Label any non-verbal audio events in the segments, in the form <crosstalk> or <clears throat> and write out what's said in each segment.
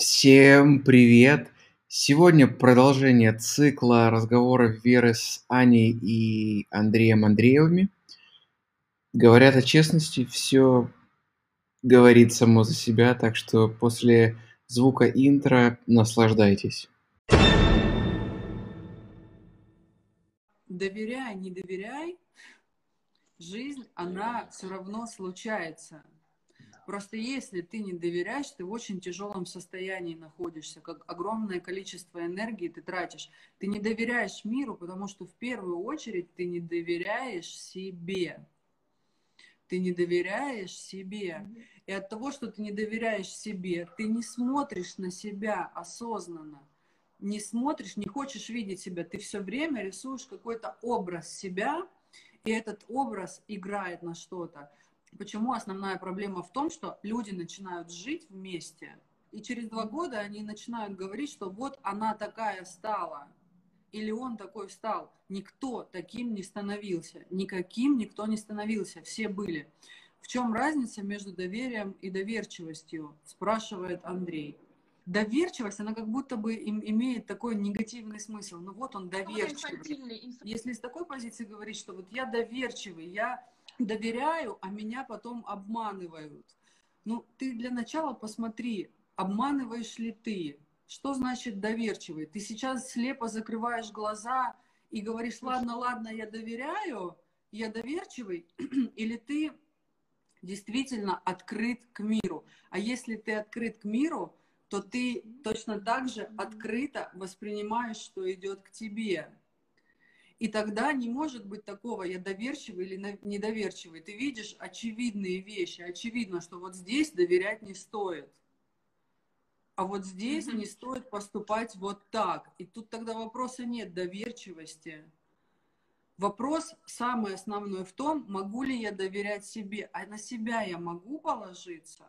Всем привет! Сегодня продолжение цикла разговоров Веры с Аней и Андреем Андреевыми. Говорят о честности, все говорит само за себя, так что после звука интро наслаждайтесь. Доверяй, не доверяй, жизнь, она все равно случается. Просто если ты не доверяешь, ты в очень тяжелом состоянии находишься, как огромное количество энергии ты тратишь. Ты не доверяешь миру, потому что в первую очередь ты не доверяешь себе. Ты не доверяешь себе. И от того, что ты не доверяешь себе, ты не смотришь на себя осознанно. Не смотришь, не хочешь видеть себя. Ты все время рисуешь какой-то образ себя, и этот образ играет на что-то. Почему основная проблема в том, что люди начинают жить вместе, и через два года они начинают говорить, что вот она такая стала, или он такой стал. Никто таким не становился, никаким никто не становился, все были. В чем разница между доверием и доверчивостью, спрашивает Андрей. Доверчивость, она как будто бы им, имеет такой негативный смысл. Ну вот он доверчивый. Если с такой позиции говорить, что вот я доверчивый, я доверяю, а меня потом обманывают. Ну, ты для начала посмотри, обманываешь ли ты. Что значит доверчивый? Ты сейчас слепо закрываешь глаза и говоришь, ладно, ладно, я доверяю, я доверчивый, <clears throat> или ты действительно открыт к миру. А если ты открыт к миру, то ты точно так же открыто воспринимаешь, что идет к тебе. И тогда не может быть такого, я доверчивый или недоверчивый. Ты видишь очевидные вещи. Очевидно, что вот здесь доверять не стоит. А вот здесь mm-hmm. не стоит поступать вот так. И тут тогда вопроса нет доверчивости. Вопрос самый основной в том, могу ли я доверять себе, а на себя я могу положиться?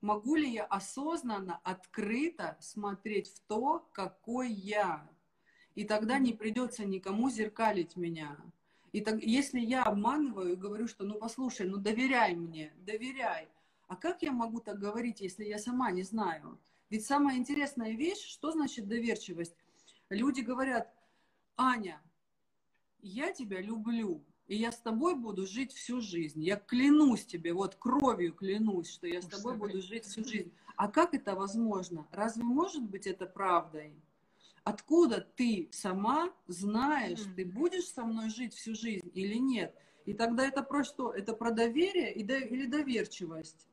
Могу ли я осознанно, открыто смотреть в то, какой я? И тогда не придется никому зеркалить меня. И так, если я обманываю и говорю, что ну послушай, ну доверяй мне, доверяй. А как я могу так говорить, если я сама не знаю? Ведь самая интересная вещь, что значит доверчивость? Люди говорят, Аня, я тебя люблю, и я с тобой буду жить всю жизнь. Я клянусь тебе, вот кровью клянусь, что я с тобой буду жить <laughs> всю жизнь. А как это возможно? Разве может быть это правдой? Откуда ты сама знаешь, mm-hmm. ты будешь со мной жить всю жизнь или нет. И тогда это про что? Это про доверие и до, или доверчивость?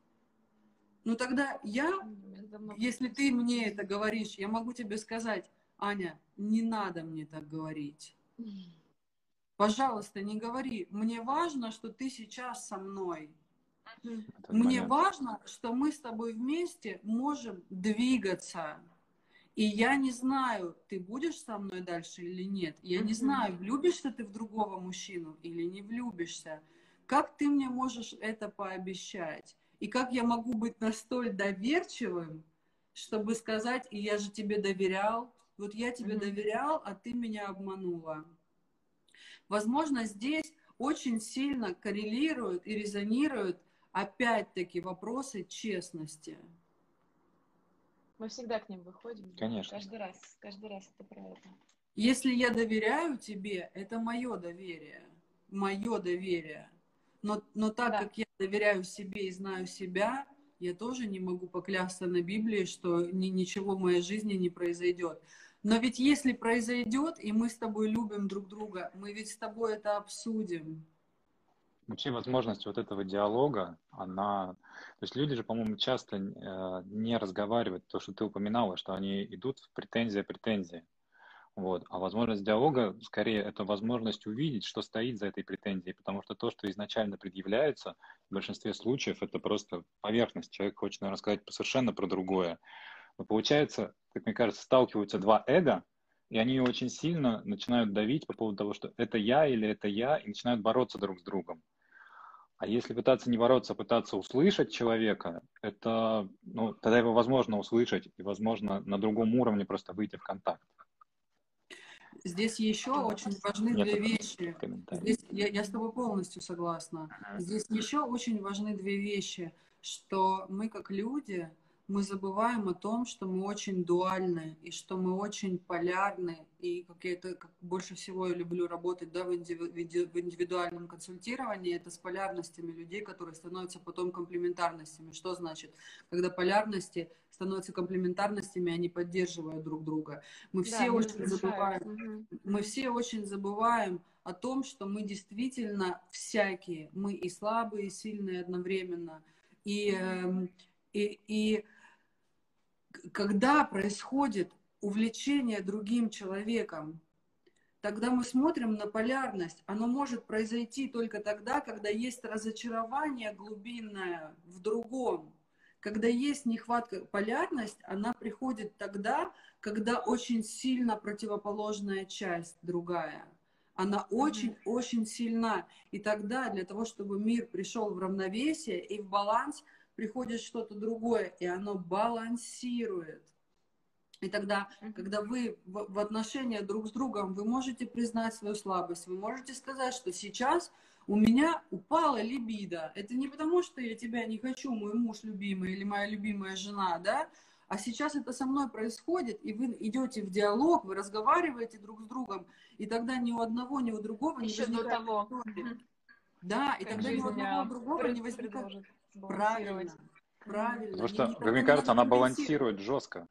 Ну тогда я, если ты мне это говоришь, я могу тебе сказать, Аня, не надо мне так говорить. Пожалуйста, не говори. Мне важно, что ты сейчас со мной. Это мне понятно. важно, что мы с тобой вместе можем двигаться. И я не знаю, ты будешь со мной дальше или нет. Я не знаю, влюбишься ты в другого мужчину или не влюбишься. Как ты мне можешь это пообещать? И как я могу быть настолько доверчивым, чтобы сказать, и я же тебе доверял, вот я тебе mm-hmm. доверял, а ты меня обманула. Возможно, здесь очень сильно коррелируют и резонируют опять-таки вопросы честности. Мы всегда к ним выходим. Конечно. Каждый раз, каждый раз это про это. Если я доверяю тебе, это мое доверие. Мое доверие. Но, но так да. как я доверяю себе и знаю себя, я тоже не могу поклясться на Библии, что ни, ничего в моей жизни не произойдет. Но ведь если произойдет, и мы с тобой любим друг друга, мы ведь с тобой это обсудим. Вообще возможность вот этого диалога, она... То есть люди же, по-моему, часто э, не разговаривают, то, что ты упоминала, что они идут в претензия-претензия. Вот. А возможность диалога, скорее, это возможность увидеть, что стоит за этой претензией, потому что то, что изначально предъявляется, в большинстве случаев это просто поверхность. Человек хочет, наверное, сказать совершенно про другое. Но получается, как мне кажется, сталкиваются два эго, и они очень сильно начинают давить по поводу того, что это я или это я, и начинают бороться друг с другом. А если пытаться не бороться, а пытаться услышать человека, это, ну, тогда его возможно услышать и, возможно, на другом уровне просто выйти в контакт. Здесь еще очень важны Нет, две вещи. Здесь, я, я с тобой полностью согласна. Здесь еще очень важны две вещи, что мы как люди, мы забываем о том, что мы очень дуальны, и что мы очень полярны, и как я это как больше всего я люблю работать да, в, индиви- в индивидуальном консультировании, это с полярностями людей, которые становятся потом комплементарностями. Что значит? Когда полярности становятся комплементарностями, они поддерживают друг друга. Мы все да, очень забываем, угу. мы все очень забываем о том, что мы действительно всякие, мы и слабые, и сильные одновременно. И, эм, и, и когда происходит увлечение другим человеком, тогда мы смотрим на полярность. Оно может произойти только тогда, когда есть разочарование глубинное в другом. Когда есть нехватка, полярность, она приходит тогда, когда очень сильно противоположная часть другая. Она очень-очень mm-hmm. сильна. И тогда для того, чтобы мир пришел в равновесие и в баланс, приходит что-то другое, и оно балансирует. И тогда, когда вы в, отношениях друг с другом, вы можете признать свою слабость, вы можете сказать, что сейчас у меня упала либидо. Это не потому, что я тебя не хочу, мой муж любимый или моя любимая жена, да, а сейчас это со мной происходит, и вы идете в диалог, вы разговариваете друг с другом, и тогда ни у одного, ни у другого Еще не возникает... До того. Да, и тогда ни одного другого не возникает... Правильно, правильно. Потому что, как мне кажется, она балансирует жестко.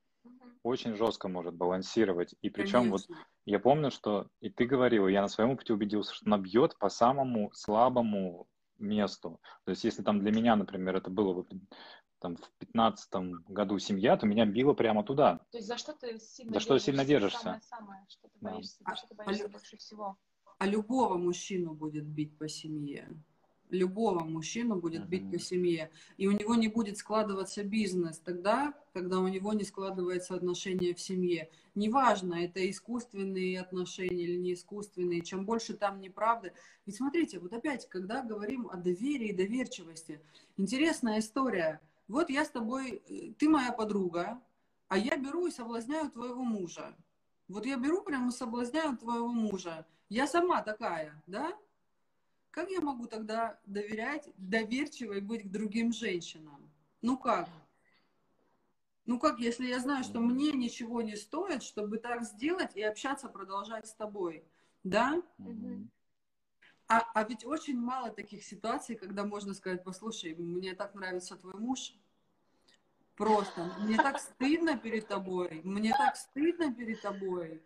Очень жестко может балансировать. И причем вот я помню, что и ты говорила, я на своем опыте убедился, что она бьет по самому слабому месту. То есть если там для меня, например, это было вот там в пятнадцатом году семья, то меня било прямо туда. То есть за что ты сильно за что держишься? сильно держишься? Самое-самое, что ты боишься, да. за что ты боишься а, больше всего? А любого мужчину будет бить по семье любого мужчину будет бить по семье. И у него не будет складываться бизнес тогда, когда у него не складывается отношения в семье. Неважно, это искусственные отношения или не искусственные, чем больше там неправды. Ведь смотрите, вот опять, когда говорим о доверии и доверчивости, интересная история. Вот я с тобой, э, ты моя подруга, а я беру и соблазняю твоего мужа. Вот я беру прямо и соблазняю твоего мужа. Я сама такая, да? Как я могу тогда доверять, доверчивой быть к другим женщинам? Ну как? Ну как, если я знаю, что мне ничего не стоит, чтобы так сделать и общаться, продолжать с тобой, да? А, а ведь очень мало таких ситуаций, когда можно сказать, послушай, мне так нравится твой муж, просто, мне так стыдно перед тобой, мне так стыдно перед тобой,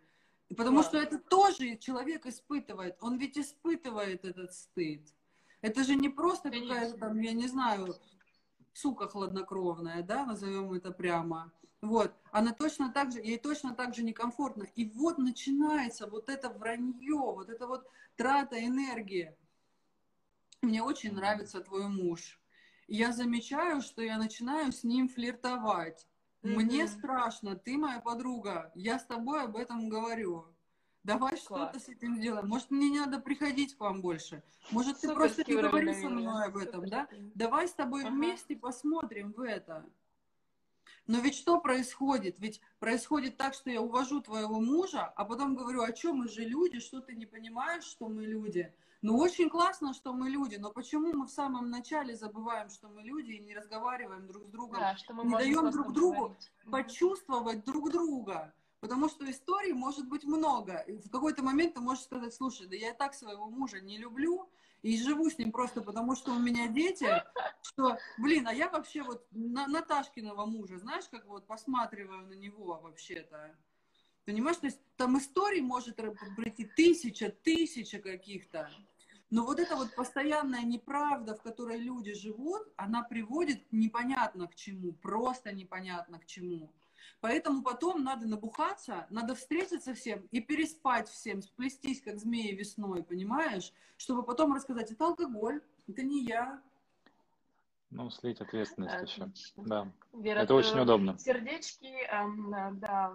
Потому что это тоже человек испытывает. Он ведь испытывает этот стыд. Это же не просто какая-то там, я не знаю, сука хладнокровная, да, назовем это прямо. Вот. Она точно так же, ей точно так же некомфортно. И вот начинается вот это вранье, вот это вот трата энергии. Мне очень нравится твой муж. Я замечаю, что я начинаю с ним флиртовать. Мне страшно, ты моя подруга, я с тобой об этом говорю. Давай что-то с этим сделаем. Может, мне не надо приходить к вам больше. Может, ты просто не говори со мной об этом, да? Давай с тобой ага. вместе посмотрим в это. Но ведь что происходит? Ведь происходит так, что я увожу твоего мужа, а потом говорю, а что мы же люди, что ты не понимаешь, что мы люди? Ну, очень классно, что мы люди, но почему мы в самом начале забываем, что мы люди и не разговариваем друг с другом, да, что мы не даем друг другу говорить. почувствовать друг друга? Потому что историй может быть много. И в какой-то момент ты можешь сказать, слушай, да я так своего мужа не люблю, и живу с ним просто потому, что у меня дети, что, блин, а я вообще вот на Наташкиного мужа, знаешь, как вот посматриваю на него вообще-то. Понимаешь, то есть там историй может пройти тысяча, тысяча каких-то. Но вот эта вот постоянная неправда, в которой люди живут, она приводит непонятно к чему, просто непонятно к чему. Поэтому потом надо набухаться, надо встретиться всем и переспать всем, сплестись, как змеи весной, понимаешь? Чтобы потом рассказать, это алкоголь, это не я. Ну, слить ответственность Отлично. еще. Да. Вера, это очень удобно. Сердечки, эм, да,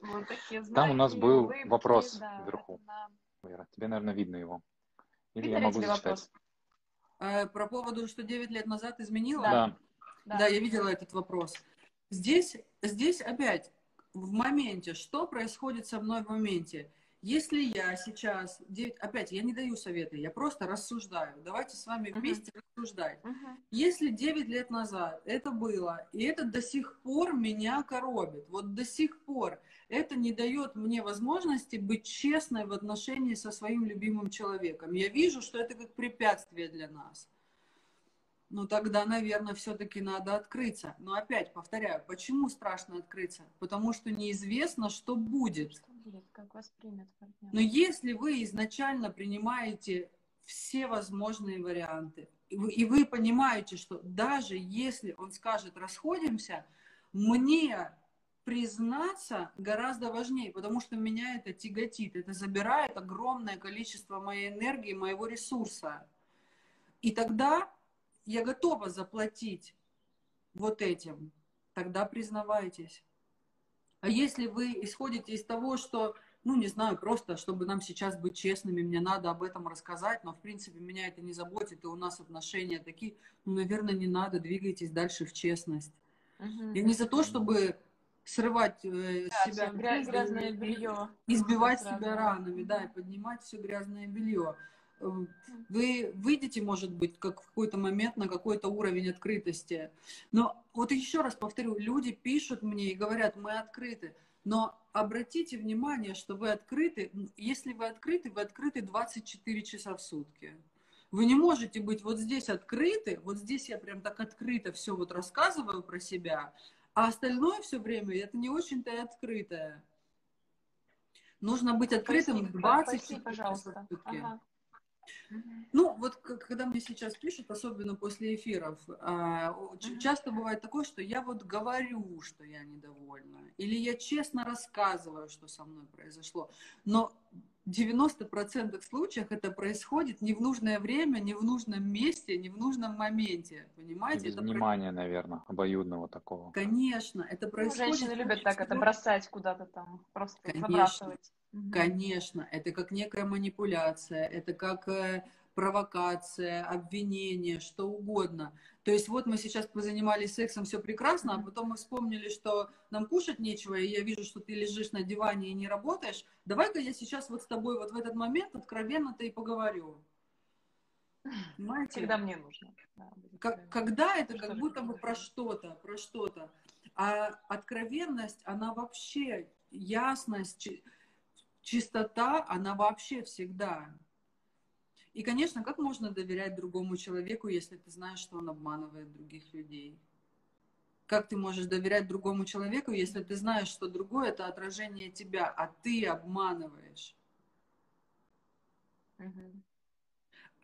вот такие знаки, Там у нас был улыбки, вопрос да, вверху. На... Вера, тебе, наверное, видно его. Или Видно я могу зачитать? Вопрос. А, про поводу, что 9 лет назад изменила? Да. Да, да я видела этот вопрос. Здесь, здесь опять в моменте, что происходит со мной в моменте? Если я сейчас, опять, я не даю советы, я просто рассуждаю. Давайте с вами вместе uh-huh. рассуждать. Uh-huh. Если 9 лет назад это было, и это до сих пор меня коробит, вот до сих пор это не дает мне возможности быть честной в отношении со своим любимым человеком. Я вижу, что это как препятствие для нас ну тогда, наверное, все-таки надо открыться. Но опять повторяю, почему страшно открыться? Потому что неизвестно, что будет. Что будет, как воспримет партнер. Но если вы изначально принимаете все возможные варианты, и вы, и вы понимаете, что даже если он скажет расходимся, мне признаться гораздо важнее, потому что меня это тяготит, это забирает огромное количество моей энергии, моего ресурса. И тогда я готова заплатить вот этим, тогда признавайтесь. А если вы исходите из того, что, ну, не знаю, просто, чтобы нам сейчас быть честными, мне надо об этом рассказать, но, в принципе, меня это не заботит, и у нас отношения такие, ну, наверное, не надо, двигайтесь дальше в честность. Угу. Я не за то, чтобы срывать э, да, себя грязь, грязное белье, избивать себя ранами, да, и поднимать все грязное белье. Эм, вы выйдете, может быть, как в какой-то момент на какой-то уровень открытости. Но вот еще раз повторю, люди пишут мне и говорят, мы открыты. Но обратите внимание, что вы открыты, если вы открыты, вы открыты 24 часа в сутки. Вы не можете быть вот здесь открыты, вот здесь я прям так открыто все вот рассказываю про себя, а остальное все время это не очень-то и открытое. Нужно быть открытым 24 часа в сутки. Ага. Ну, вот когда мне сейчас пишут, особенно после эфиров, а, часто бывает такое, что я вот говорю, что я недовольна, или я честно рассказываю, что со мной произошло, но в 90% случаев это происходит не в нужное время, не в нужном месте, не в нужном моменте, понимаете? Без это внимания, про... наверное, обоюдного такого. Конечно, это происходит... Ну, женщины любят так это бросать куда-то там, просто Конечно. Конечно, это как некая манипуляция, это как э, провокация, обвинение, что угодно. То есть вот мы сейчас позанимались сексом, все прекрасно, а потом мы вспомнили, что нам кушать нечего, и я вижу, что ты лежишь на диване и не работаешь. Давай-ка я сейчас вот с тобой вот в этот момент откровенно-то и поговорю. Понимаете? Когда мне нужно. Как, когда это как будто бы про что-то, про что-то. А откровенность, она вообще ясность, чистота, она вообще всегда. И, конечно, как можно доверять другому человеку, если ты знаешь, что он обманывает других людей? Как ты можешь доверять другому человеку, если ты знаешь, что другое это отражение тебя, а ты обманываешь? Угу.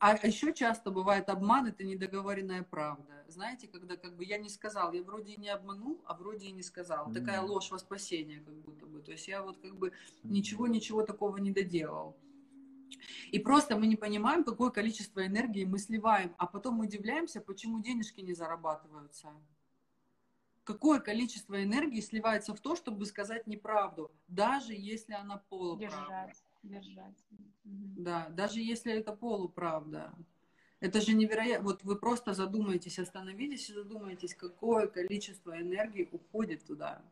А еще часто бывает обман, это недоговоренная правда. Знаете, когда как бы я не сказал, я вроде и не обманул, а вроде и не сказал. Mm-hmm. Такая ложь во спасение, как будто бы. То есть я вот как бы ничего-ничего такого не доделал. И просто мы не понимаем, какое количество энергии мы сливаем, а потом удивляемся, почему денежки не зарабатываются. Какое количество энергии сливается в то, чтобы сказать неправду, даже если она полуправда. Держать держать. Да, даже если это полуправда. Это же невероятно. Вот вы просто задумаетесь, остановитесь и задумаетесь, какое количество энергии уходит туда.